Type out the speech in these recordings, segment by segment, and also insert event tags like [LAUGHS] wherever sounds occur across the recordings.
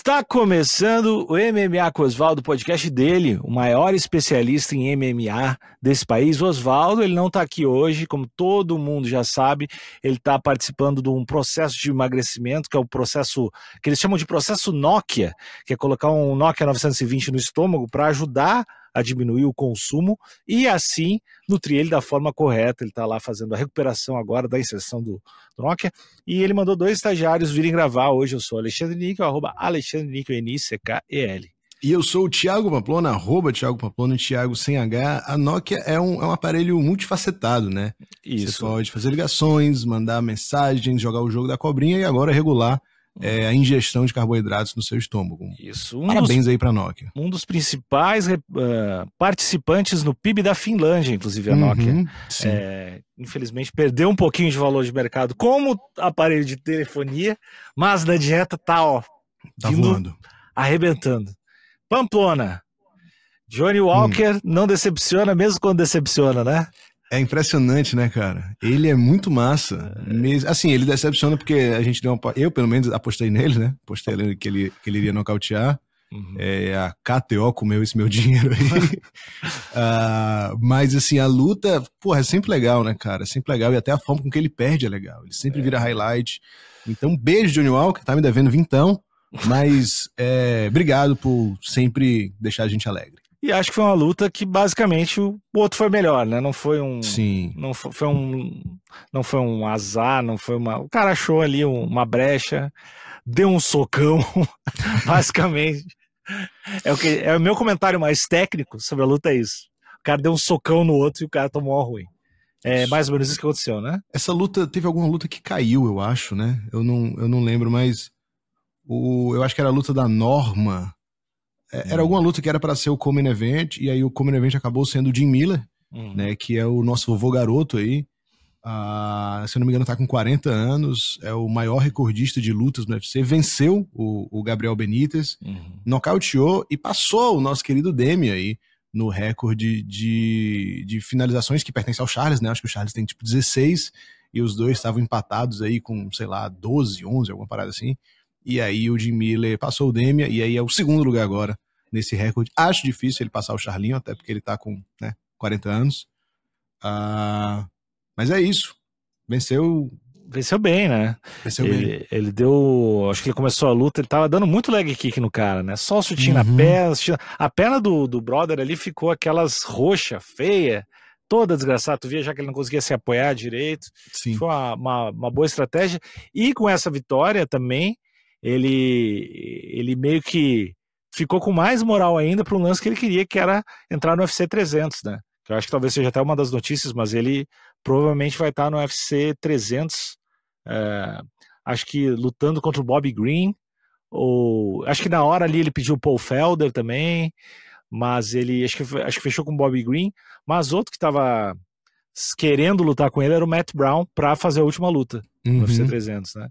Está começando o MMA com Oswaldo, podcast dele, o maior especialista em MMA desse país. O Oswaldo, ele não está aqui hoje, como todo mundo já sabe, ele está participando de um processo de emagrecimento, que é o processo que eles chamam de processo Nokia, que é colocar um Nokia 920 no estômago para ajudar a diminuir o consumo e assim nutrir ele da forma correta. Ele está lá fazendo a recuperação agora da inserção do, do, Nokia e ele mandou dois estagiários virem gravar. Hoje eu sou Alexandre Níquel, arroba Alexandre Níquel, N-I-C-K-E-L. E eu sou o Thiago Pamplona, arroba Thiago Pamplona, Thiago sem H. A Nokia é um, é um aparelho multifacetado, né? Isso. Você pode fazer ligações, mandar mensagens, jogar o jogo da cobrinha e agora regular é, a ingestão de carboidratos no seu estômago. Isso. Um Parabéns dos, aí para a Nokia. Um dos principais uh, participantes no PIB da Finlândia, inclusive a uhum, Nokia. É, infelizmente perdeu um pouquinho de valor de mercado como aparelho de telefonia, mas na dieta tá, ó, tá voando. arrebentando. Pamplona. Johnny Walker hum. não decepciona mesmo quando decepciona, né? É impressionante, né, cara? Ele é muito massa. Mesmo, assim, ele decepciona porque a gente deu uma. Eu, pelo menos, apostei nele, né? Apostei que ele, que ele iria nocautear. Uhum. É, a KTO comeu esse meu dinheiro aí. uh, [LAUGHS] mas, assim, a luta, porra, é sempre legal, né, cara? É sempre legal. E até a forma com que ele perde é legal. Ele sempre é. vira highlight. Então, beijo, Johnny Walker. Tá me devendo vintão. Mas, é, obrigado por sempre deixar a gente alegre. E acho que foi uma luta que basicamente o outro foi melhor, né? Não foi um. Sim. Não foi, foi um. Não foi um azar, não foi uma. O cara achou ali uma brecha, deu um socão, [LAUGHS] basicamente. É o, que, é o meu comentário mais técnico sobre a luta, é isso. O cara deu um socão no outro e o cara tomou a ruim. É mais ou menos isso que aconteceu, né? Essa luta, teve alguma luta que caiu, eu acho, né? Eu não, eu não lembro, mas. O, eu acho que era a luta da Norma é, era alguma luta que era para ser o Common Event, e aí o Common Event acabou sendo o Jim Miller, uhum. né? Que é o nosso vovô garoto aí. Uh, se eu não me engano, tá com 40 anos, é o maior recordista de lutas no UFC, venceu o, o Gabriel Benítez, uhum. nocauteou e passou o nosso querido Demi aí no recorde de, de finalizações que pertence ao Charles, né? Acho que o Charles tem tipo 16 e os dois estavam empatados aí com, sei lá, 12, 11, alguma parada assim. E aí o Jim Miller passou o Demia, e aí é o segundo lugar agora nesse recorde. Acho difícil ele passar o Charlinho, até porque ele tá com né, 40 anos. Uh, mas é isso. Venceu. Venceu bem, né? Venceu ele, bem. Ele deu. Acho que ele começou a luta, ele tava dando muito leg kick no cara, né? Só o chutinho uhum. na perna. A perna do, do brother ali ficou aquelas roxa, feia, toda desgraçada. Tu via já que ele não conseguia se apoiar direito. Sim. Foi uma, uma, uma boa estratégia. E com essa vitória também ele, ele meio que ficou com mais moral ainda para um lance que ele queria, que era entrar no UFC 300, né? Que eu acho que talvez seja até uma das notícias, mas ele provavelmente vai estar no UFC 300, é, acho que lutando contra o Bobby Green, ou acho que na hora ali ele pediu o Paul Felder também, mas ele acho que, acho que fechou com o Bobby Green, mas outro que estava querendo lutar com ele era o Matt Brown para fazer a última luta uhum. no UFC 300, né?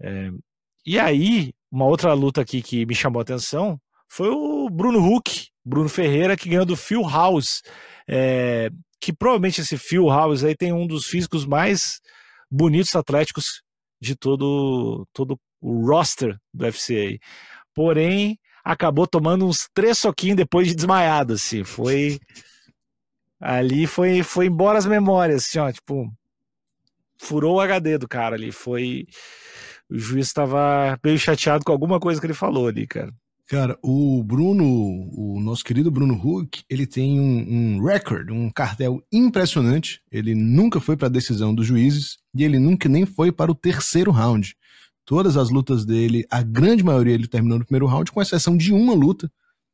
É, e aí, uma outra luta aqui que me chamou a atenção foi o Bruno Huck, Bruno Ferreira, que ganhou do Phil House. É, que provavelmente esse Phil House aí tem um dos físicos mais bonitos atléticos de todo, todo o roster do UFC aí. Porém, acabou tomando uns três soquinhos depois de desmaiado, assim. Foi. Ali foi, foi embora as memórias, assim, ó, tipo. Furou o HD do cara ali. Foi o juiz estava meio chateado com alguma coisa que ele falou ali, cara. Cara, o Bruno, o nosso querido Bruno Huck, ele tem um, um record, um cartel impressionante. Ele nunca foi para a decisão dos juízes e ele nunca nem foi para o terceiro round. Todas as lutas dele, a grande maioria ele terminou no primeiro round, com exceção de uma luta,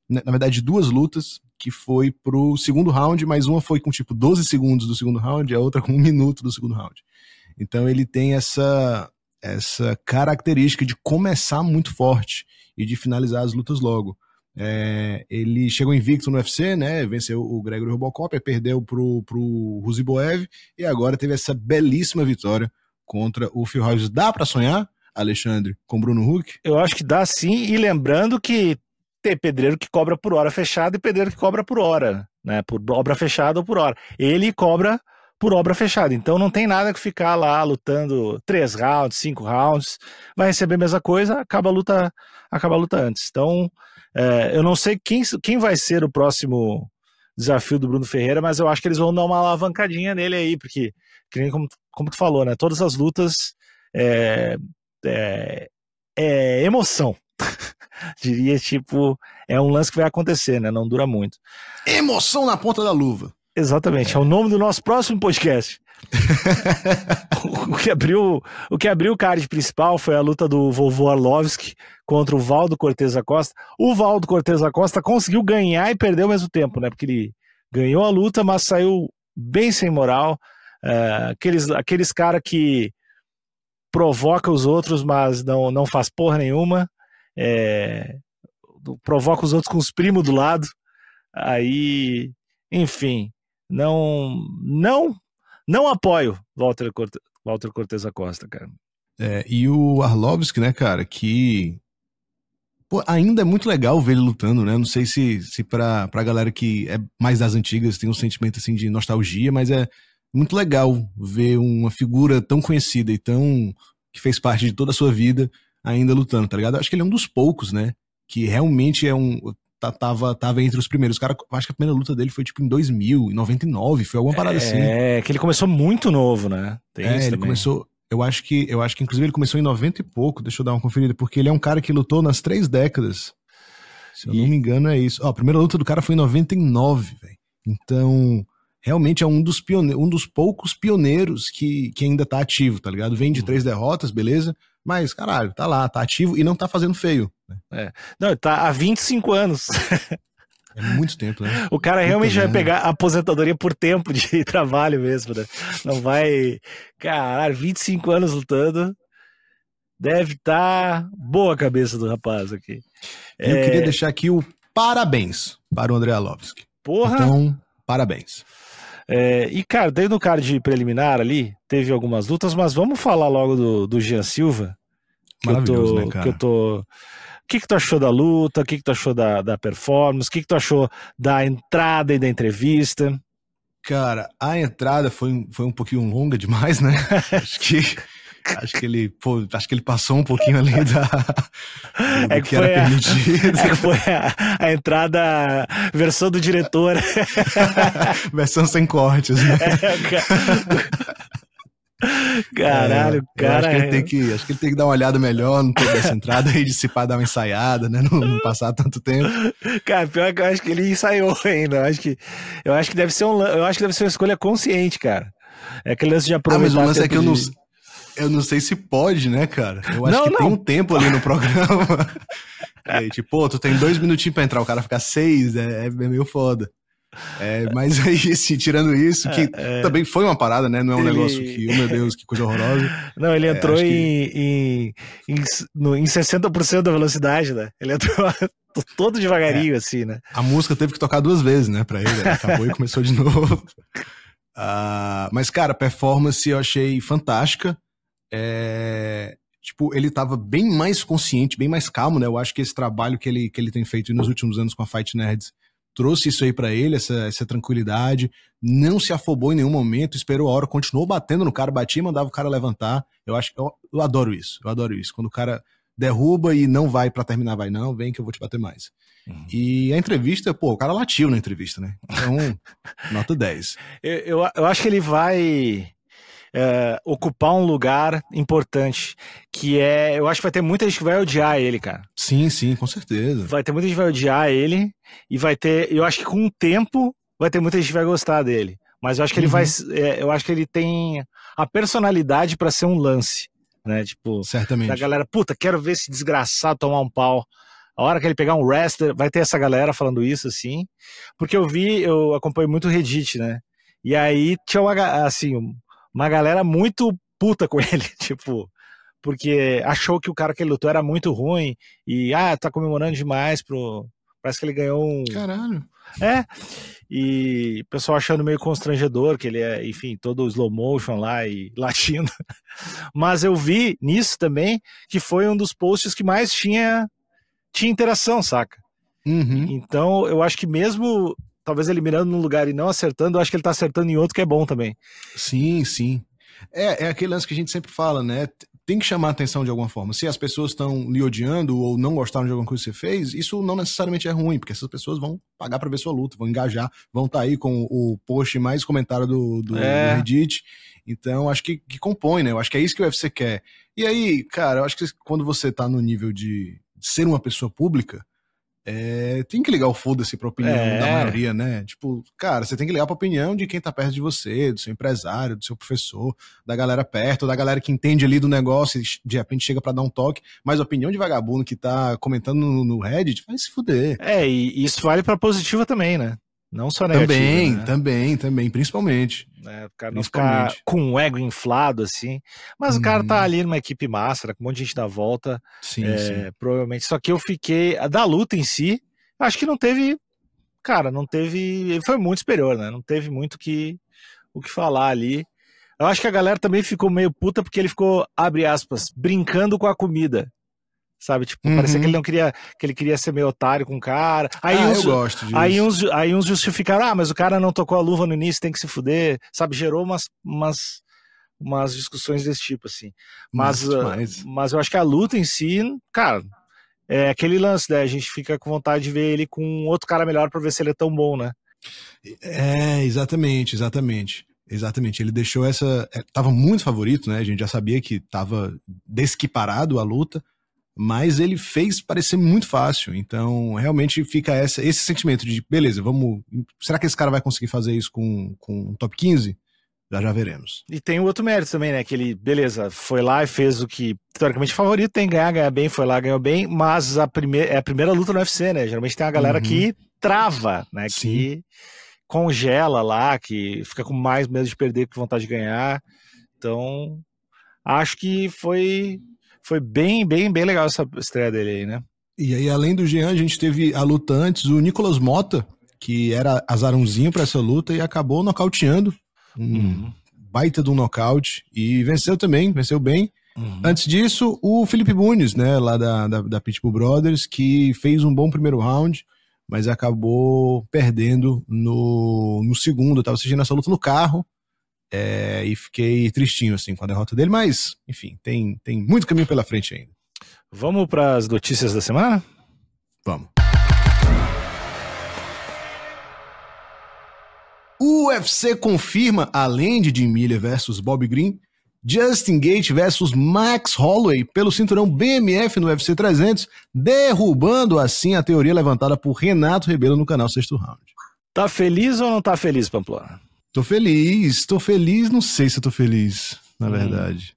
né, na verdade duas lutas, que foi pro segundo round, mas uma foi com tipo 12 segundos do segundo round e a outra com um minuto do segundo round. Então ele tem essa essa característica de começar muito forte e de finalizar as lutas logo. É, ele chegou invicto no UFC, né? Venceu o Gregory Robocop, perdeu pro, pro Ruziboev e agora teve essa belíssima vitória contra o Phil House. Dá para sonhar, Alexandre, com Bruno Huck? Eu acho que dá sim, e lembrando que tem pedreiro que cobra por hora fechada e pedreiro que cobra por hora, né? Por obra fechada ou por hora. Ele cobra por obra fechada. Então não tem nada que ficar lá lutando três rounds, cinco rounds, vai receber a mesma coisa, acaba a luta, acaba a luta antes. Então é, eu não sei quem, quem vai ser o próximo desafio do Bruno Ferreira, mas eu acho que eles vão dar uma alavancadinha nele aí, porque, como, como tu falou, né? Todas as lutas é, é, é emoção. [LAUGHS] Diria, tipo, é um lance que vai acontecer, né? Não dura muito. Emoção na ponta da luva. Exatamente, é, o nome do nosso próximo podcast. [LAUGHS] o, que abriu, o que abriu o card principal foi a luta do vovô Arlovski contra o Valdo Cortez Acosta. O Valdo Cortez Acosta conseguiu ganhar e perder ao mesmo tempo, né? Porque ele ganhou a luta, mas saiu bem sem moral. Uh, aqueles aqueles caras que provoca os outros, mas não, não faz porra nenhuma. É, provoca os outros com os primos do lado. Aí, enfim, não, não, não apoio Walter, Corte, Walter Cortez Acosta, cara. É, e o Arlovski, né, cara, que pô, ainda é muito legal ver ele lutando, né? Não sei se, se pra, pra galera que é mais das antigas tem um sentimento assim de nostalgia, mas é muito legal ver uma figura tão conhecida e tão. que fez parte de toda a sua vida ainda lutando, tá ligado? Acho que ele é um dos poucos, né? Que realmente é um. Tá, tava, tava entre os primeiros. Cara, acho que a primeira luta dele foi tipo em 2000, em 99, foi alguma parada é, assim. É, que ele começou muito novo, né? Tem é, ele também. começou. Eu acho que eu acho que inclusive ele começou em 90 e pouco, deixa eu dar uma conferida, porque ele é um cara que lutou nas três décadas. Se eu e... não me engano, é isso. Ó, a primeira luta do cara foi em 99, velho. Então, realmente é um dos, pione... um dos poucos pioneiros que, que ainda tá ativo, tá ligado? Vem de uhum. três derrotas, beleza? Mas, caralho, tá lá, tá ativo e não tá fazendo feio. Né? É. Não, tá há 25 anos. É muito tempo, né? O cara realmente vai pegar aposentadoria por tempo de [LAUGHS] trabalho mesmo, né? Não vai. Caralho, 25 anos lutando. Deve estar tá boa a cabeça do rapaz aqui. Eu é... queria deixar aqui o parabéns para o André Alovski. Porra! Então, parabéns. É, e, cara, daí no card preliminar ali, teve algumas lutas, mas vamos falar logo do, do Jean Silva. Que Maravilhoso, eu tô, né, cara? Que eu tô... O que, que tu achou da luta? O que, que tu achou da, da performance? O que, que tu achou da entrada e da entrevista? Cara, a entrada foi, foi um pouquinho longa demais, né? [LAUGHS] Acho que Acho que ele, pô, acho que ele passou um pouquinho ali da é que, que era a, permitido. [LAUGHS] É que foi a, a entrada versão do diretor. [LAUGHS] versão sem cortes, né? É, [LAUGHS] Caralho, é, cara. Acho que, ele tem que, acho que ele tem que dar uma olhada melhor no toda essa [LAUGHS] entrada e dissipar, dar uma ensaiada, né? Não, não, passar tanto tempo. Cara, pior que eu acho que ele ensaiou [LAUGHS] ainda. Eu acho que, eu acho que deve ser um, eu acho que deve ser uma escolha consciente, cara. É aquele lance de aproveitar. Ah, mas o lance é que eu não. Eu não sei se pode, né, cara? Eu acho não, que não. tem um tempo ali no programa. é, tipo, pô, tu tem dois minutinhos pra entrar, o cara ficar seis, é, é meio foda. É, mas aí, [LAUGHS] assim, tirando isso, que é, é... também foi uma parada, né? Não é um ele... negócio que, oh meu Deus, que coisa horrorosa. [LAUGHS] Não, ele é, entrou em, que... em, em, no, em 60% da velocidade, né? Ele entrou [LAUGHS] todo devagarinho, é. assim, né? A música teve que tocar duas vezes, né, pra ele. Né? Acabou e começou de novo. Uh, mas, cara, a performance eu achei fantástica é, tipo, ele tava bem mais consciente, bem mais calmo, né? Eu acho que esse trabalho que ele, que ele tem feito nos últimos anos com a Fight Nerds trouxe isso aí para ele, essa, essa tranquilidade, não se afobou em nenhum momento, esperou a hora, continuou batendo no cara, batia e mandava o cara levantar. Eu acho eu, eu adoro isso, eu adoro isso. Quando o cara derruba e não vai para terminar, vai não, vem que eu vou te bater mais. Uhum. E a entrevista, pô, o cara latiu na entrevista, né? Então, [LAUGHS] nota 10. Eu, eu, eu acho que ele vai uh, ocupar um lugar importante, que é, eu acho que vai ter muita gente que vai odiar ele, cara. Sim, sim, com certeza. Vai ter muita gente que vai odiar ele e vai ter, eu acho que com o tempo vai ter muita gente que vai gostar dele. Mas eu acho que ele uhum. vai, é, eu acho que ele tem a personalidade para ser um lance, né? Tipo, certamente. Da galera, puta, quero ver esse desgraçado tomar um pau. A hora que ele pegar um wrestler, vai ter essa galera falando isso, assim. Porque eu vi, eu acompanho muito o Reddit, né? E aí tinha uma, assim, uma galera muito puta com [LAUGHS] ele, tipo, porque achou que o cara que ele lutou era muito ruim e, ah, tá comemorando demais pro. Parece que ele ganhou um. Caralho. É. E o pessoal achando meio constrangedor, que ele é, enfim, todo slow motion lá e [LAUGHS] latino. Mas eu vi nisso também que foi um dos posts que mais tinha, tinha interação, saca? Uhum. Então eu acho que mesmo talvez ele mirando num lugar e não acertando, eu acho que ele tá acertando em outro que é bom também. Sim, sim. É, é aquele lance que a gente sempre fala, né? Tem que chamar a atenção de alguma forma. Se as pessoas estão lhe odiando ou não gostaram de alguma coisa que você fez, isso não necessariamente é ruim, porque essas pessoas vão pagar para ver sua luta, vão engajar, vão estar tá aí com o post mais comentado do, do, é. do Reddit. Então, acho que, que compõe, né? Eu acho que é isso que o UFC quer. E aí, cara, eu acho que quando você tá no nível de ser uma pessoa pública, é, tem que ligar o foda-se pra opinião é. da maioria, né? Tipo, cara, você tem que ligar pra opinião de quem tá perto de você, do seu empresário, do seu professor, da galera perto, da galera que entende ali do negócio e de repente chega para dar um toque. Mas a opinião de vagabundo que tá comentando no, no Reddit vai se fuder. É, e isso vale pra positiva também, né? Não só negativa. Também, né? também, também, principalmente. É, o cara não ficar com o ego inflado assim. Mas hum. o cara tá uhum. ali numa equipe massa, com um monte de gente da volta. Sim, é, sim. Provavelmente. Só que eu fiquei. Da luta em si, acho que não teve. Cara, não teve. Ele foi muito superior, né? Não teve muito que, o que falar ali. Eu acho que a galera também ficou meio puta porque ele ficou, abre aspas, brincando com a comida sabe? Tipo, uhum. parecia que ele não queria, que ele queria ser meio otário com o cara. Aí ah, uns, eu gosto disso. Aí uns, aí uns justificaram, ah, mas o cara não tocou a luva no início, tem que se fuder, sabe? Gerou umas, umas, umas discussões desse tipo, assim. Mas, uh, mas eu acho que a luta em si, cara, é aquele lance, né? A gente fica com vontade de ver ele com outro cara melhor pra ver se ele é tão bom, né? É, exatamente, exatamente. Exatamente, ele deixou essa. É, tava muito favorito, né? A gente já sabia que tava desquiparado a luta mas ele fez parecer muito fácil. Então, realmente fica essa, esse sentimento de, beleza, vamos. Será que esse cara vai conseguir fazer isso com, com um top 15? Já já veremos. E tem o outro mérito também, né? Que ele, beleza, foi lá e fez o que teoricamente favorito tem ganhar, ganhar bem, foi lá, ganhou bem, mas a primeira, é a primeira luta no UFC, né? Geralmente tem a galera uhum. que trava, né? Sim. Que congela lá, que fica com mais medo de perder que vontade de ganhar. Então, acho que foi foi bem, bem, bem legal essa estreia dele aí, né? E aí, além do Jean, a gente teve a luta antes, o Nicolas Mota, que era azarãozinho para essa luta e acabou nocauteando. Um uhum. baita do um nocaute. E venceu também, venceu bem. Uhum. Antes disso, o Felipe Bunes, né, lá da, da, da Pitbull Brothers, que fez um bom primeiro round, mas acabou perdendo no, no segundo. Eu tava assistindo essa luta no carro, é, e fiquei tristinho assim com a derrota dele, mas enfim, tem, tem muito caminho pela frente ainda. Vamos para as notícias da semana? Vamos. O UFC confirma, além de Jim Miller versus Bob Green, Justin Gate versus Max Holloway pelo cinturão BMF no UFC 300, derrubando assim a teoria levantada por Renato Rebelo no canal Sexto Round. Tá feliz ou não tá feliz, Pamplona? Tô feliz, tô feliz, não sei se eu tô feliz, na hum. verdade.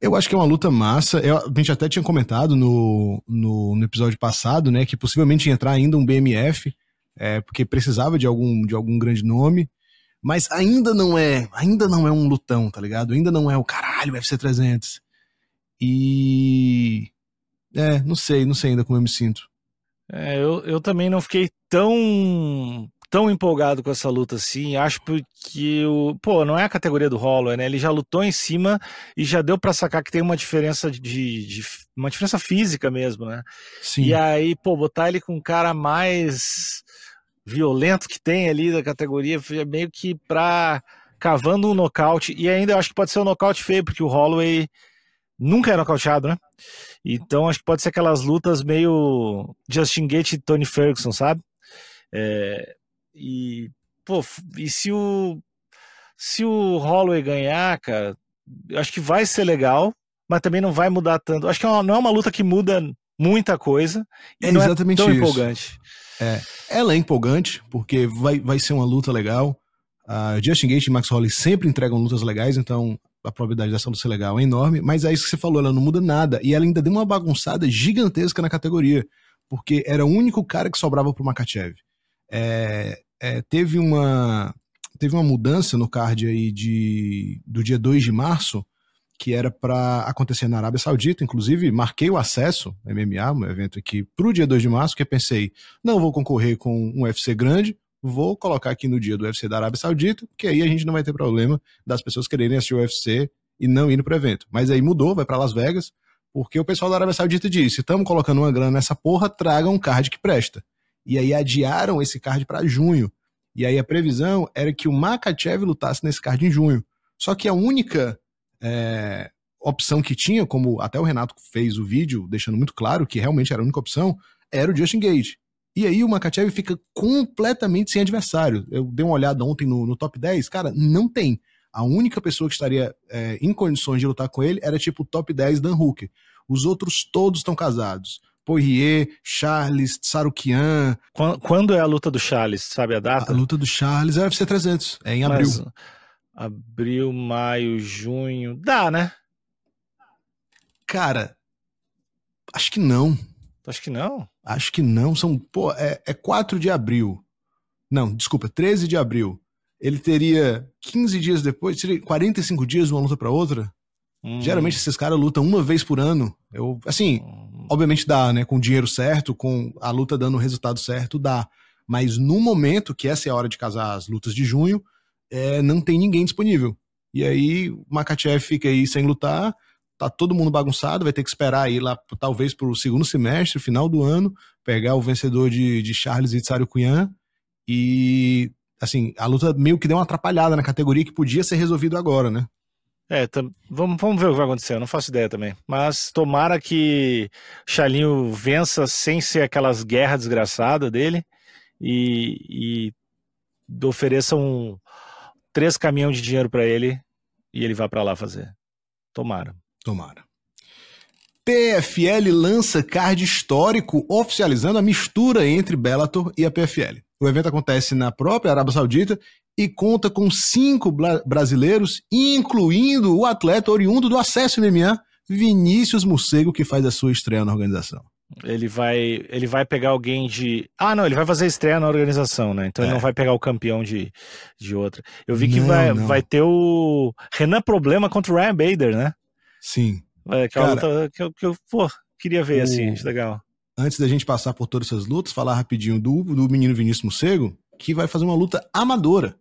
Eu acho que é uma luta massa. Eu, a gente até tinha comentado no, no, no, episódio passado, né, que possivelmente ia entrar ainda um BMF, é, porque precisava de algum, de algum grande nome. Mas ainda não é, ainda não é um lutão, tá ligado? Ainda não é o caralho UFC 300. E é, não sei, não sei ainda como eu me sinto. É, eu, eu também não fiquei tão tão empolgado com essa luta assim. Acho que o. Pô, não é a categoria do Holloway, né? Ele já lutou em cima e já deu para sacar que tem uma diferença de, de, uma diferença física mesmo, né? Sim. E aí, pô, botar ele com um cara mais violento que tem ali da categoria, é meio que pra cavando um nocaute. E ainda eu acho que pode ser um nocaute feio, porque o Holloway nunca é nocauteado, né? Então acho que pode ser aquelas lutas meio Justin Gate e Tony Ferguson, sabe? É, e, pô, e se o, se o Holloway ganhar, cara, eu acho que vai ser legal, mas também não vai mudar tanto. Acho que é não é uma luta que muda muita coisa e é não exatamente é tão isso. empolgante. É, ela é empolgante porque vai, vai ser uma luta legal. Uh, Justin Gate e Max Holloway sempre entregam lutas legais, então a probabilidade dessa luta ser legal é enorme. Mas é isso que você falou, ela não muda nada e ela ainda deu uma bagunçada gigantesca na categoria, porque era o único cara que sobrava pro Makachev. É, é, teve uma teve uma mudança no card aí de, do dia 2 de março, que era para acontecer na Arábia Saudita, inclusive marquei o acesso, MMA, um evento aqui, para o dia 2 de março, que eu pensei, não vou concorrer com um UFC grande, vou colocar aqui no dia do UFC da Arábia Saudita, porque aí a gente não vai ter problema das pessoas quererem assistir o UFC e não indo para o evento. Mas aí mudou, vai para Las Vegas, porque o pessoal da Arábia Saudita disse, estamos colocando uma grana nessa porra, traga um card que presta. E aí adiaram esse card para junho. E aí a previsão era que o Makachev lutasse nesse card em junho. Só que a única é, opção que tinha, como até o Renato fez o vídeo, deixando muito claro que realmente era a única opção, era o Justin Gage. E aí o Makachev fica completamente sem adversário. Eu dei uma olhada ontem no, no top 10, cara, não tem. A única pessoa que estaria é, em condições de lutar com ele era tipo o top 10 Dan Hooker. Os outros todos estão casados. Poirier, Charles, Sarukian. Quando é a luta do Charles, sabe a data? A luta do Charles é UFC 300, é em abril. Mas, abril, maio, junho, dá, né? Cara, acho que não. Acho que não? Acho que não, são, pô, é, é 4 de abril. Não, desculpa, 13 de abril. Ele teria 15 dias depois, seria 45 dias de uma luta para outra? Hum. Geralmente esses caras lutam uma vez por ano. Eu, assim, hum. Obviamente dá, né? Com o dinheiro certo, com a luta dando o resultado certo, dá. Mas no momento, que essa é a hora de casar as lutas de junho, é, não tem ninguém disponível. E aí o Makachev fica aí sem lutar, tá todo mundo bagunçado, vai ter que esperar aí lá, talvez, pro segundo semestre, final do ano, pegar o vencedor de, de Charles e Tsario Cunhan. E, assim, a luta meio que deu uma atrapalhada na categoria que podia ser resolvido agora, né? É, vamos, vamos ver o que vai acontecer, eu não faço ideia também. Mas tomara que Chalinho vença sem ser aquelas guerras desgraçadas dele e, e ofereça um, três caminhões de dinheiro para ele e ele vá para lá fazer. Tomara. Tomara. PFL lança card histórico oficializando a mistura entre Bellator e a PFL. O evento acontece na própria Arábia Saudita e conta com cinco brasileiros, incluindo o atleta oriundo do acesso MMA, Vinícius Morcego, que faz a sua estreia na organização. Ele vai, ele vai pegar alguém de. Ah, não, ele vai fazer estreia na organização, né? Então é. ele não vai pegar o campeão de, de outra. Eu vi que não, vai, vai ter o Renan Problema contra o Ryan Bader, né? Sim. É, que é uma luta que eu, que eu pô, queria ver, assim, o... assim, legal. Antes da gente passar por todas essas lutas, falar rapidinho do, do menino Vinícius Morcego, que vai fazer uma luta amadora.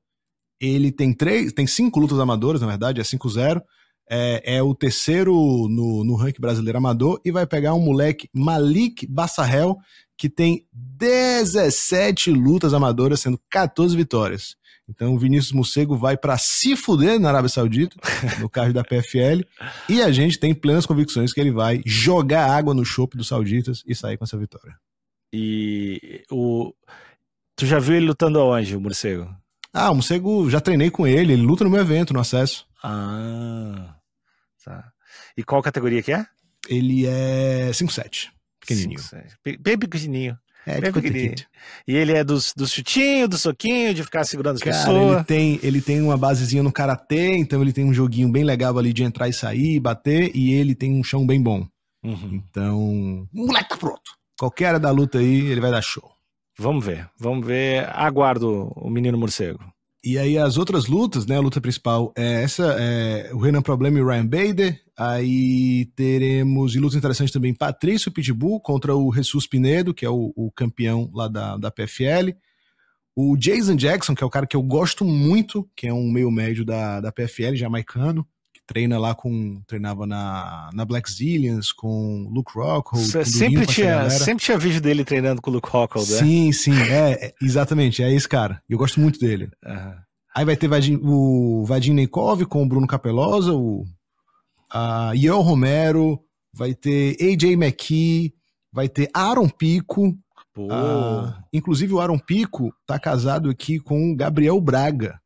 Ele tem três, tem cinco lutas amadoras, na verdade, é 5-0. É, é, o terceiro no, no ranking brasileiro amador e vai pegar um moleque Malik Bassarel, que tem 17 lutas amadoras, sendo 14 vitórias. Então o Vinícius Morcego vai para se fuder na Arábia Saudita, [LAUGHS] no carro da PFL, e a gente tem plenas convicções que ele vai jogar água no chope dos sauditas e sair com essa vitória. E o tu já viu ele lutando aonde, o Morcego? Ah, o Morcego, já treinei com ele, ele luta no meu evento, no acesso. Ah, tá. E qual categoria que é? Ele é 5'7", pequenininho. 5, bem pequenininho. É, bem pequenininho. E ele é dos, dos chutinhos, do soquinho, de ficar segurando as Cara, pessoas. Ele tem, ele tem uma basezinha no karatê, então ele tem um joguinho bem legal ali de entrar e sair, bater, e ele tem um chão bem bom. Uhum. Então, o moleque tá pronto. Qualquer área da luta aí, ele vai dar show. Vamos ver, vamos ver. Aguardo o menino morcego. E aí as outras lutas, né? A luta principal é essa, é o Renan Problema e o Ryan Bader. Aí teremos, em luta interessante também, Patrício Pitbull contra o Jesus Pinedo, que é o, o, campeão lá da, da PFL. O Jason Jackson, que é o cara que eu gosto muito, que é um meio médio da, da PFL, jamaicano treina lá com. treinava na, na Black Zillions, com Luke Rockhold. Sempre tinha, sempre tinha vídeo dele treinando com o Luke Rockhold, né? Sim, sim, é, é, exatamente, é esse cara. Eu gosto muito dele. Uhum. Aí vai ter Vadim, o Vadim Neikov com o Bruno Capelosa, o a Ian Romero, vai ter AJ McKee, vai ter Aaron Pico. Uh, inclusive o Aaron Pico tá casado aqui com o Gabriel Braga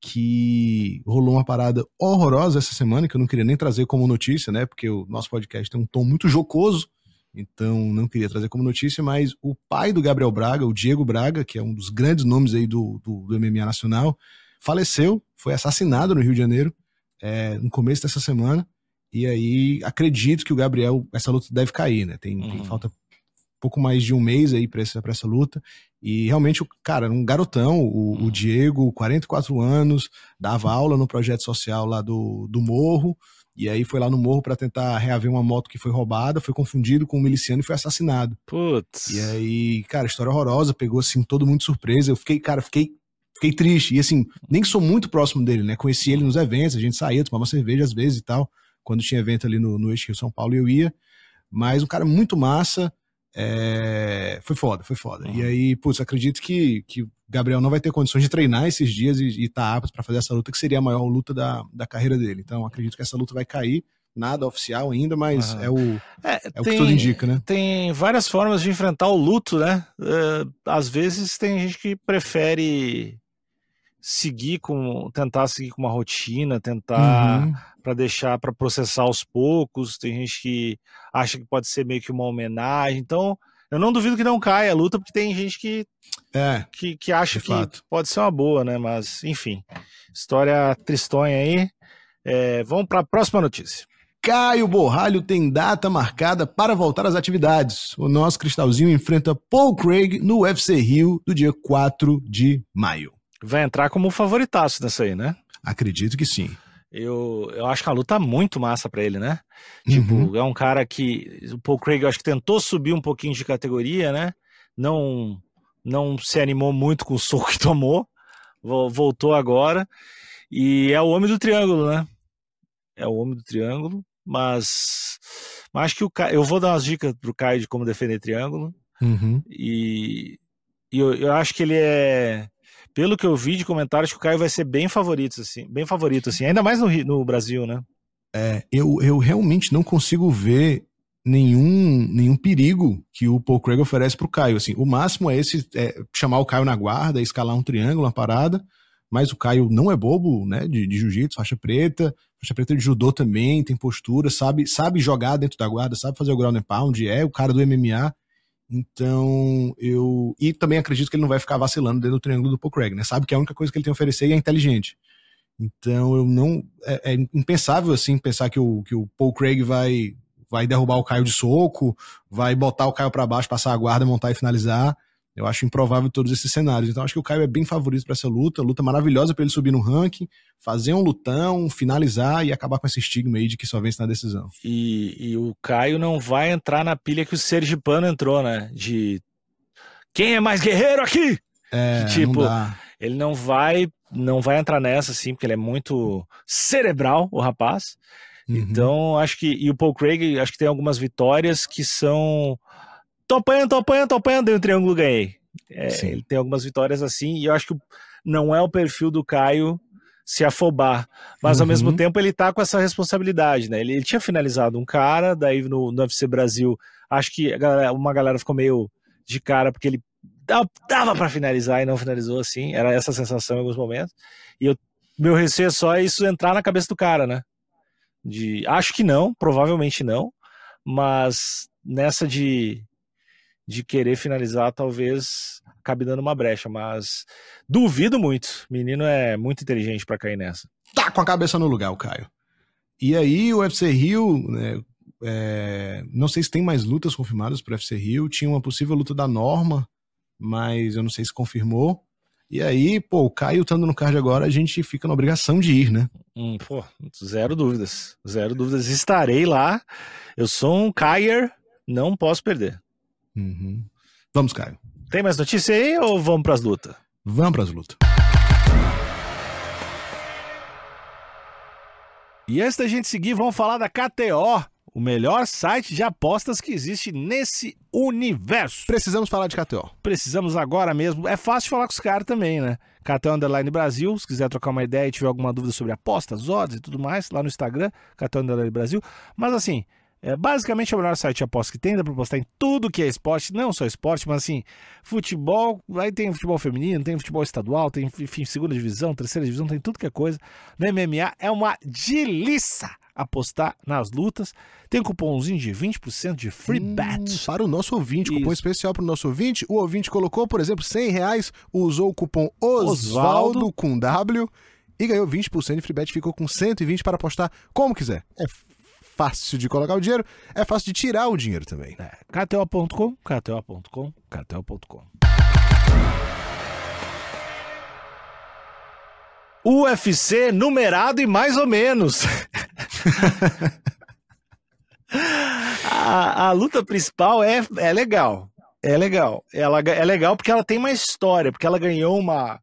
que rolou uma parada horrorosa essa semana, que eu não queria nem trazer como notícia, né? Porque o nosso podcast tem um tom muito jocoso, então não queria trazer como notícia, mas o pai do Gabriel Braga, o Diego Braga, que é um dos grandes nomes aí do, do, do MMA nacional, faleceu, foi assassinado no Rio de Janeiro é, no começo dessa semana. E aí acredito que o Gabriel, essa luta deve cair, né? Tem, uhum. tem falta pouco mais de um mês aí para essa, pra essa luta. E realmente, o cara, um garotão, o, o, uhum. Diego, 44 anos, dava aula no projeto social lá do, do Morro. E aí foi lá no morro para tentar reaver uma moto que foi roubada, foi confundido com um miliciano e foi assassinado. Putz. E aí, cara, história horrorosa, pegou assim todo mundo de surpresa. Eu fiquei, cara, fiquei fiquei triste. E assim, nem sou muito próximo dele, né? Conheci ele nos eventos, a gente saía, tomava cerveja às vezes e tal. Quando tinha evento ali no, no Eixo Rio São Paulo, eu ia. Mas um cara muito massa, é, foi foda, foi foda. Uhum. E aí, putz, acredito que, que Gabriel não vai ter condições de treinar esses dias e estar tá apto para fazer essa luta, que seria a maior luta da, da carreira dele. Então, acredito que essa luta vai cair. Nada oficial ainda, mas uhum. é o, é, é tem, o que tudo indica, né? Tem várias formas de enfrentar o luto, né? Uh, às vezes tem gente que prefere seguir com tentar seguir com uma rotina, tentar uhum. Para deixar para processar aos poucos. Tem gente que acha que pode ser meio que uma homenagem. Então, eu não duvido que não caia a luta, porque tem gente que é, que, que acha que fato. pode ser uma boa, né? Mas, enfim, história tristonha aí. É, vamos para a próxima notícia. Caio Borralho tem data marcada para voltar às atividades. O nosso Cristalzinho enfrenta Paul Craig no UFC Rio do dia 4 de maio. Vai entrar como favoritaço nessa aí, né? Acredito que sim. Eu, eu acho que a luta é muito massa para ele, né? Tipo, uhum. Tipo, é um cara que. O Paul Craig, eu acho que tentou subir um pouquinho de categoria, né? Não, não se animou muito com o soco que tomou. Voltou agora. E é o homem do triângulo, né? É o homem do triângulo. Mas, mas acho que o Caio, eu vou dar umas dicas pro Caio de como defender triângulo. Uhum. E, e eu, eu acho que ele é pelo que eu vi de comentários, que o Caio vai ser bem favorito, assim, bem favorito, assim, ainda mais no, no Brasil, né? É, eu, eu realmente não consigo ver nenhum, nenhum perigo que o Paul Craig oferece pro Caio. Assim, o máximo é esse é, chamar o Caio na guarda, escalar um triângulo, uma parada. Mas o Caio não é bobo, né? De, de jiu-jitsu, faixa preta, faixa preta de judô também, tem postura, sabe, sabe jogar dentro da guarda, sabe fazer o ground and pound, é o cara do MMA. Então, eu. E também acredito que ele não vai ficar vacilando dentro do triângulo do Paul Craig, né? Sabe que a única coisa que ele tem a oferecer é inteligente. Então, eu não. É, é, impensável, assim, pensar que o, que o Paul Craig vai, vai derrubar o Caio de soco, vai botar o Caio para baixo, passar a guarda, montar e finalizar. Eu acho improvável todos esses cenários. Então acho que o Caio é bem favorito para essa luta, luta maravilhosa para ele subir no ranking, fazer um lutão, finalizar e acabar com esse estigma aí de que só vence na decisão. E, e o Caio não vai entrar na pilha que o Sergipano entrou, né? De quem é mais guerreiro aqui? É, tipo, não ele não vai, não vai entrar nessa assim, porque ele é muito cerebral, o rapaz. Uhum. Então, acho que e o Paul Craig, acho que tem algumas vitórias que são tô apanhando, tô apanhando, tô apanhando, dei um triângulo, ganhei. É, ele tem algumas vitórias assim, e eu acho que não é o perfil do Caio se afobar. Mas uhum. ao mesmo tempo ele tá com essa responsabilidade, né? Ele, ele tinha finalizado um cara, daí no, no UFC Brasil, acho que galera, uma galera ficou meio de cara porque ele dava para finalizar e não finalizou assim. Era essa sensação em alguns momentos. E eu, meu receio é só isso entrar na cabeça do cara, né? De, acho que não, provavelmente não, mas nessa de de querer finalizar, talvez acabe dando uma brecha, mas duvido muito. Menino é muito inteligente para cair nessa. Tá com a cabeça no lugar, o Caio. E aí, o UFC Rio, né, é, não sei se tem mais lutas confirmadas para o UFC Rio. Tinha uma possível luta da Norma, mas eu não sei se confirmou. E aí, pô, o Caio estando no card agora, a gente fica na obrigação de ir, né? Hum, pô, zero dúvidas. Zero dúvidas. Estarei lá. Eu sou um Kaier, não posso perder. Uhum. Vamos, Caio. Tem mais notícia aí ou vamos para as lutas? Vamos para as lutas. E antes da gente seguir, vamos falar da KTO, o melhor site de apostas que existe nesse universo. Precisamos falar de KTO. Precisamos agora mesmo. É fácil falar com os caras também, né? KTO Underline Brasil, se quiser trocar uma ideia e tiver alguma dúvida sobre apostas, odds e tudo mais, lá no Instagram, KTO Underline Brasil. Mas assim, é basicamente é o melhor site de aposta que tem, dá pra postar em tudo que é esporte, não só esporte, mas assim, futebol, aí tem futebol feminino, tem futebol estadual, tem enfim, segunda divisão, terceira divisão, tem tudo que é coisa. No MMA é uma delícia apostar nas lutas. Tem um cupomzinho de 20% de free hum, bet. Para o nosso ouvinte, Isso. cupom especial para o nosso ouvinte. O ouvinte colocou, por exemplo, 100 reais, usou o cupom Osvaldo com W e ganhou 20% de free bet, ficou com 120 para apostar como quiser. É fácil de colocar o dinheiro, é fácil de tirar o dinheiro também. É, KTO.com, KTO.com, KTO.com. UFC numerado e mais ou menos. [LAUGHS] a, a, luta principal é, é legal. É legal. Ela é legal porque ela tem uma história, porque ela ganhou uma,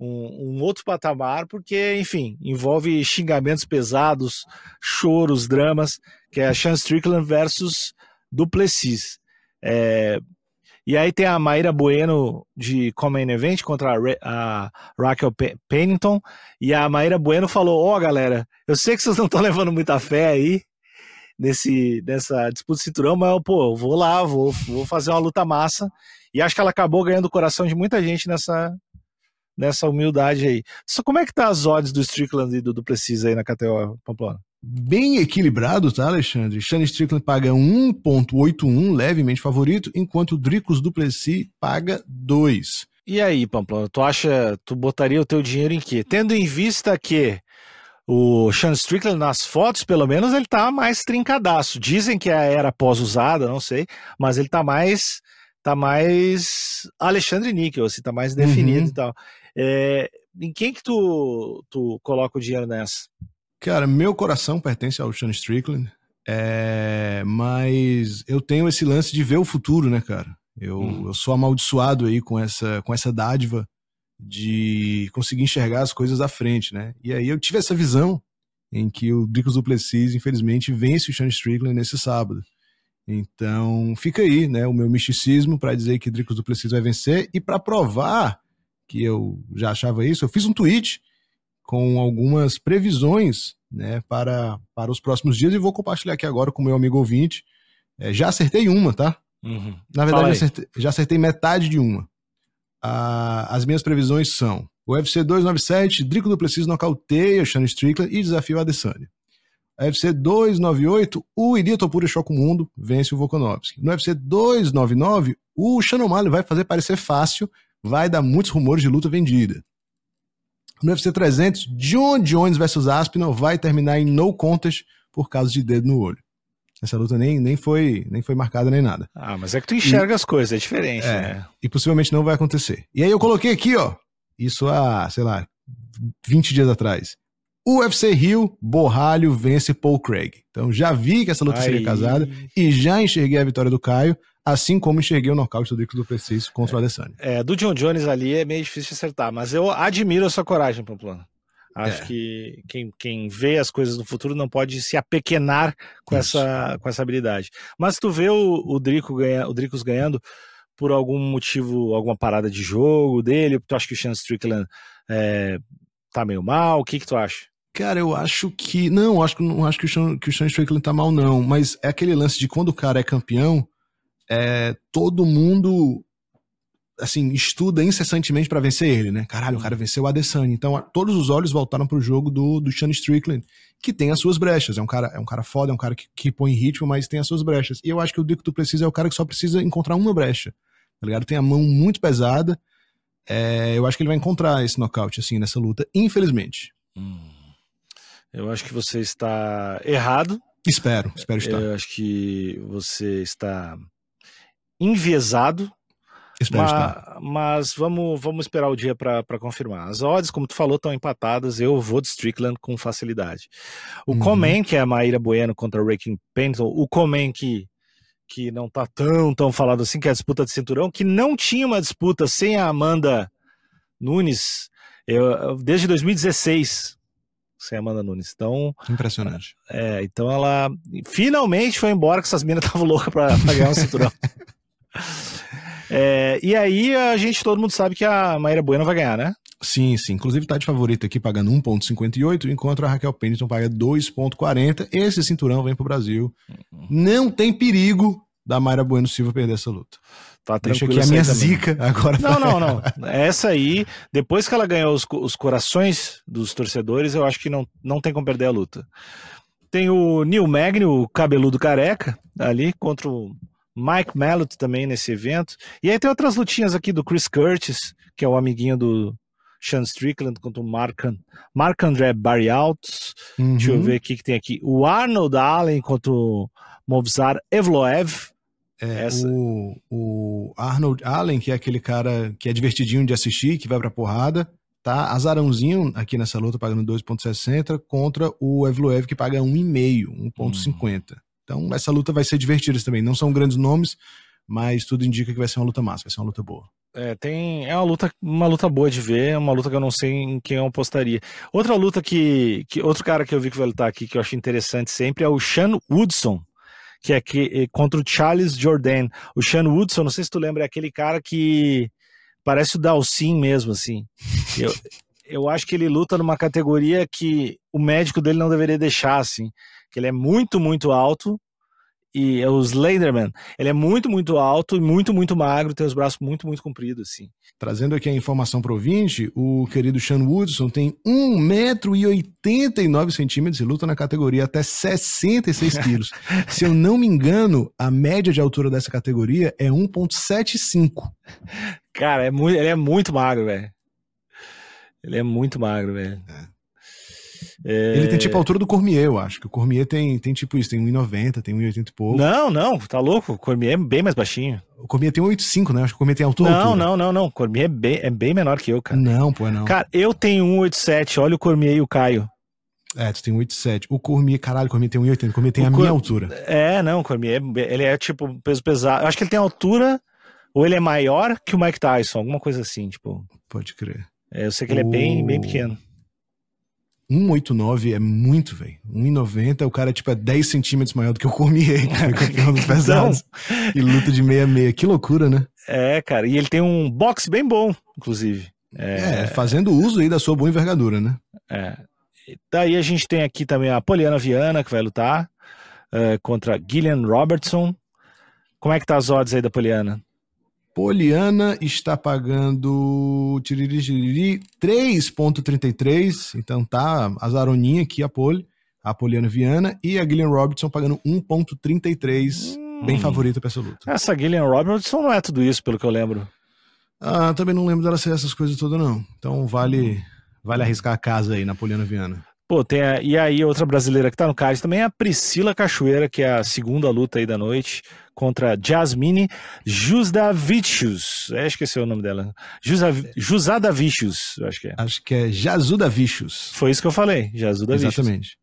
um, um, outro patamar, porque, enfim, envolve xingamentos pesados, choros, dramas, que é a Sean Strickland versus Duplessis. É, E aí tem a Maíra Bueno de Common Event contra a, a Raquel Pennington. E a Maíra Bueno falou: Ó, oh, galera, eu sei que vocês não estão levando muita fé aí nesse, nessa disputa de cinturão, mas pô, eu vou lá, vou, vou fazer uma luta massa. E acho que ela acabou ganhando o coração de muita gente nessa, nessa humildade aí. Só como é que tá as odds do Strickland e do Duplessis aí na KTO, Pamplona? Bem equilibrado, tá, Alexandre? Shane Strickland paga 1.81, levemente favorito, enquanto o Dricos Duplessis paga 2. E aí, Pamplona, tu acha, tu botaria o teu dinheiro em quê? Tendo em vista que o Sean Strickland, nas fotos, pelo menos, ele tá mais trincadaço. Dizem que era pós-usada, não sei, mas ele tá mais tá mais Alexandre Níquel, assim, tá mais definido uhum. e tal. É, em quem que tu, tu coloca o dinheiro nessa? Cara, meu coração pertence ao Sean Strickland, é, mas eu tenho esse lance de ver o futuro, né, cara? Eu, hum. eu sou amaldiçoado aí com essa, com essa dádiva de conseguir enxergar as coisas à frente, né? E aí eu tive essa visão em que o Dricos Duplessis, infelizmente, vence o Sean Strickland nesse sábado. Então, fica aí, né, o meu misticismo para dizer que Dricos Duplessis vai vencer e para provar que eu já achava isso, eu fiz um tweet com algumas previsões né, para, para os próximos dias e vou compartilhar aqui agora com o meu amigo ouvinte. É, já acertei uma, tá? Uhum. Na verdade, já acertei, já acertei, metade de uma. Ah, as minhas previsões são: o UFC 297, Drico Duplessis nocauteia Shane Strickland e desafia o Adesanya. A UFC 298, o Iria Topura choca o mundo, vence o Volkanovski. No UFC 299, o Shannon O'Malley vai fazer parecer fácil, vai dar muitos rumores de luta vendida. No UFC 300, John Jones versus Aspinall vai terminar em no contest por causa de dedo no olho. Essa luta nem, nem, foi, nem foi marcada nem nada. Ah, mas é que tu enxerga e, as coisas, é diferente, é, né? E possivelmente não vai acontecer. E aí eu coloquei aqui, ó, isso há, sei lá, 20 dias atrás. O UFC Rio, Borralho vence Paul Craig. Então já vi que essa luta seria casada e já enxerguei a vitória do Caio assim como enxerguei o nocaute do Dricos do Preciso contra é, o Adesanya. É, do John Jones ali é meio difícil acertar, mas eu admiro a sua coragem, Pamplona. Acho é. que quem, quem vê as coisas no futuro não pode se apequenar com, essa, com essa habilidade. Mas tu vê o, o, Drico ganha, o Dricos ganhando por algum motivo, alguma parada de jogo dele? Tu acha que o Sean Strickland é, tá meio mal? O que que tu acha? Cara, eu acho que. Não, acho que não acho que o, Sean, que o Sean Strickland tá mal, não. Mas é aquele lance de quando o cara é campeão, é, todo mundo assim estuda incessantemente para vencer ele, né? Caralho, o cara venceu o Adesanya. Então, todos os olhos voltaram pro jogo do, do Sean Strickland, que tem as suas brechas. É um cara, é um cara foda, é um cara que, que põe ritmo, mas tem as suas brechas. E eu acho que o Dico tu precisa é o cara que só precisa encontrar uma brecha. Tá ligado? Tem a mão muito pesada. É, eu acho que ele vai encontrar esse nocaute assim nessa luta, infelizmente. Hum. Eu acho que você está errado. Espero, espero estar. Eu acho que você está enviesado. Mas, mas, vamos, vamos esperar o dia para confirmar. As odds, como tu falou, estão empatadas. Eu vou de Strickland com facilidade. O uhum. Comen, que é a Maíra Bueno contra o Raking Penton, o Comen que, que não tá tão, tão falado assim, que é a disputa de cinturão, que não tinha uma disputa sem a Amanda Nunes eu, desde 2016 sem a Amanda Nunes. Então. Impressionante. É, então ela finalmente foi embora, que essas minas [LAUGHS] estavam loucas para ganhar um cinturão. [LAUGHS] É, e aí a gente, todo mundo sabe que a Maíra Bueno vai ganhar, né? Sim, sim. Inclusive tá de favorito aqui pagando 1,58, enquanto a Raquel Pennington paga 2,40. Esse cinturão vem pro Brasil. Uhum. Não tem perigo da Mayra Bueno Silva perder essa luta. Tá Deixa aqui a minha zica agora. Não, não, não. Essa aí, depois que ela ganhou os, os corações dos torcedores, eu acho que não, não tem como perder a luta. Tem o Neil Magny, o cabeludo careca, ali, contra o Mike Malott também nesse evento. E aí tem outras lutinhas aqui do Chris Curtis, que é o amiguinho do Sean Strickland contra o Mark, Mark André Barrialtos. Uhum. Deixa eu uhum. ver o que, tem aqui. O Arnold Allen contra o Movzar Evloev. É, Essa... o, o Arnold Allen, que é aquele cara que é divertidinho de assistir, que vai pra porrada, tá azarãozinho aqui nessa luta, pagando 2,60 contra o Evloev, que paga 1,5, 1,50. Hum. Então, essa luta vai ser divertida também. Não são grandes nomes, mas tudo indica que vai ser uma luta massa, vai ser uma luta boa. É, tem, é uma luta, uma luta boa de ver, uma luta que eu não sei em quem eu apostaria. Outra luta que, que outro cara que eu vi que vai lutar aqui que eu acho interessante sempre é o Sean Woodson, que é que, contra o Charles Jordan. O Sean Woodson, não sei se tu lembra, é aquele cara que parece o Dalcin mesmo, assim. [LAUGHS] Eu, eu acho que ele luta numa categoria que o médico dele não deveria deixar, assim. Que ele é muito, muito alto, e é o Slenderman. Ele é muito, muito alto e muito, muito magro, tem os braços muito, muito compridos, assim. Trazendo aqui a informação pro ouvinte, o querido Sean Woodson tem 1,89m e luta na categoria até 66 [LAUGHS] quilos. Se eu não me engano, a média de altura dessa categoria é 1,75. Cara, é muito, ele é muito magro, velho. Ele é muito magro, velho. É. É... Ele tem tipo a altura do Cormier, eu acho. Que o Cormier tem, tem tipo isso, tem 1,90, tem 1,80 e pouco. Não, não, tá louco. O Cormier é bem mais baixinho. O Cormier tem 1,85, né? Acho que o Cormier tem altura. Não, altura. não, não, não. O Cormier é bem, é bem menor que eu, cara. Não, pô, é não. Cara, eu tenho 1,87. Olha o Cormier e o Caio. É, tu tem 1,87. O Cormier, caralho, o Cormier tem 1,80. O Cormier tem o a Cor... minha altura. É, não, o Cormier, ele é tipo peso pesado. Eu acho que ele tem altura, ou ele é maior que o Mike Tyson, alguma coisa assim, tipo. Pode crer. É, eu sei que ele o... é bem, bem pequeno. 1,89 é muito, velho. 1,90 o cara, tipo, é 10 centímetros maior do que [LAUGHS] o Cormier, que foi campeão dos pesados. Então... E luta de meia-meia. Que loucura, né? É, cara. E ele tem um boxe bem bom, inclusive. É... é, fazendo uso aí da sua boa envergadura, né? É. Daí a gente tem aqui também a Poliana Viana, que vai lutar uh, contra Gillian Robertson. Como é que tá as odds aí da Poliana? Poliana está pagando 3,33. Então tá azaroninha aqui a Poli, a Poliana Viana. E a Gillian Robertson pagando 1,33. Hum. Bem favorita para essa luta. Essa Gillian Robertson não é tudo isso, pelo que eu lembro. Ah, também não lembro dela ser essas coisas todas, não. Então vale, vale arriscar a casa aí na Poliana Viana. Pô, tem a, e aí outra brasileira que tá no card também é a Priscila Cachoeira, que é a segunda luta aí da noite, contra Jasmine Jusdavicius. É, esqueci o nome dela. Jusadavichus, eu acho que é. Acho que é Jasudavicius. Foi isso que eu falei, Jasudavicius. Exatamente.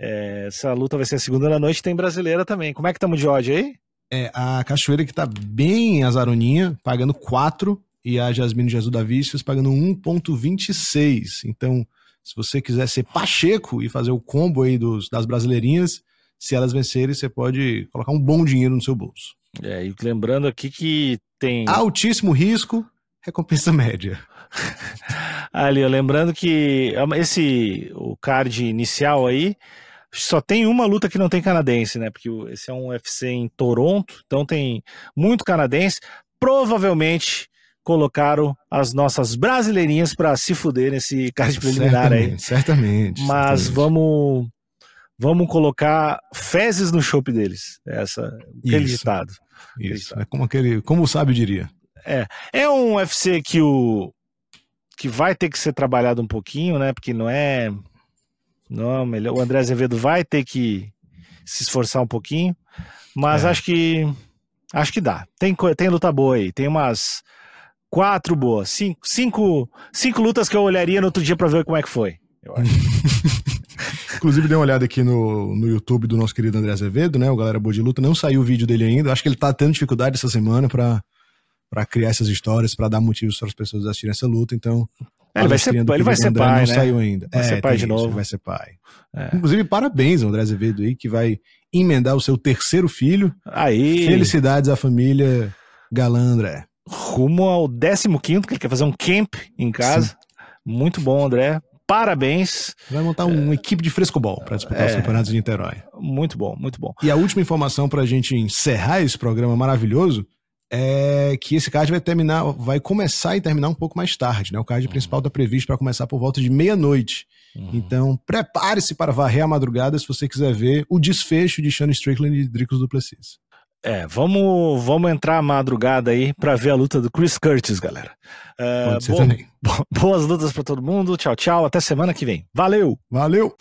É, essa luta vai ser a segunda da noite, tem brasileira também. Como é que estamos de ódio aí? É, a Cachoeira que tá bem azaroninha, pagando 4, e a Jasmine Jasudavicius pagando 1.26. Então... Se você quiser ser Pacheco e fazer o combo aí dos, das brasileirinhas, se elas vencerem, você pode colocar um bom dinheiro no seu bolso. É, e lembrando aqui que tem. Altíssimo risco, recompensa média. [LAUGHS] Ali, lembrando que esse o card inicial aí só tem uma luta que não tem canadense, né? Porque esse é um UFC em Toronto, então tem muito canadense. Provavelmente colocaram as nossas brasileirinhas para se fuder nesse card preliminar certamente, aí. Certamente. Mas certamente. vamos vamos colocar fezes no chope deles. Essa aquele Isso. ditado. Isso. É como aquele, como o sábio diria. É, é um UFC que o que vai ter que ser trabalhado um pouquinho, né? Porque não é não, é melhor. O André Azevedo vai ter que se esforçar um pouquinho, mas é. acho que acho que dá. Tem tem luta boa aí. Tem umas Quatro boas. Cinco, cinco, cinco lutas que eu olharia no outro dia para ver como é que foi. Eu acho. [LAUGHS] Inclusive, dei uma olhada aqui no, no YouTube do nosso querido André Azevedo, né? O Galera Boa de Luta. Não saiu o vídeo dele ainda. Acho que ele tá tendo dificuldade essa semana para para criar essas histórias, para dar motivos para as pessoas assistirem essa luta. Então, é, ele vai ser, ele vai ser pai, não né? saiu ainda. Vai é, ser pai de isso, novo. Vai ser pai. É. Inclusive, parabéns, André Azevedo aí, que vai emendar o seu terceiro filho. Aí. Felicidades à família Galã André rumo ao 15 que ele quer fazer um camp em casa. Sim. Muito bom, André. Parabéns. Vai montar uma é, equipe de frescobol para disputar é, os campeonatos de Niterói. Muito bom, muito bom. E a última informação para a gente encerrar esse programa maravilhoso é que esse card vai terminar, vai começar e terminar um pouco mais tarde, né? O card uhum. principal está previsto para começar por volta de meia-noite. Uhum. Então, prepare-se para varrer a madrugada se você quiser ver o desfecho de Shane Strickland e Dricos Duplessis. É, vamos, vamos entrar a madrugada aí para ver a luta do Chris Curtis, galera. Uh, boa, [LAUGHS] boas lutas para todo mundo. Tchau, tchau. Até semana que vem. Valeu! Valeu!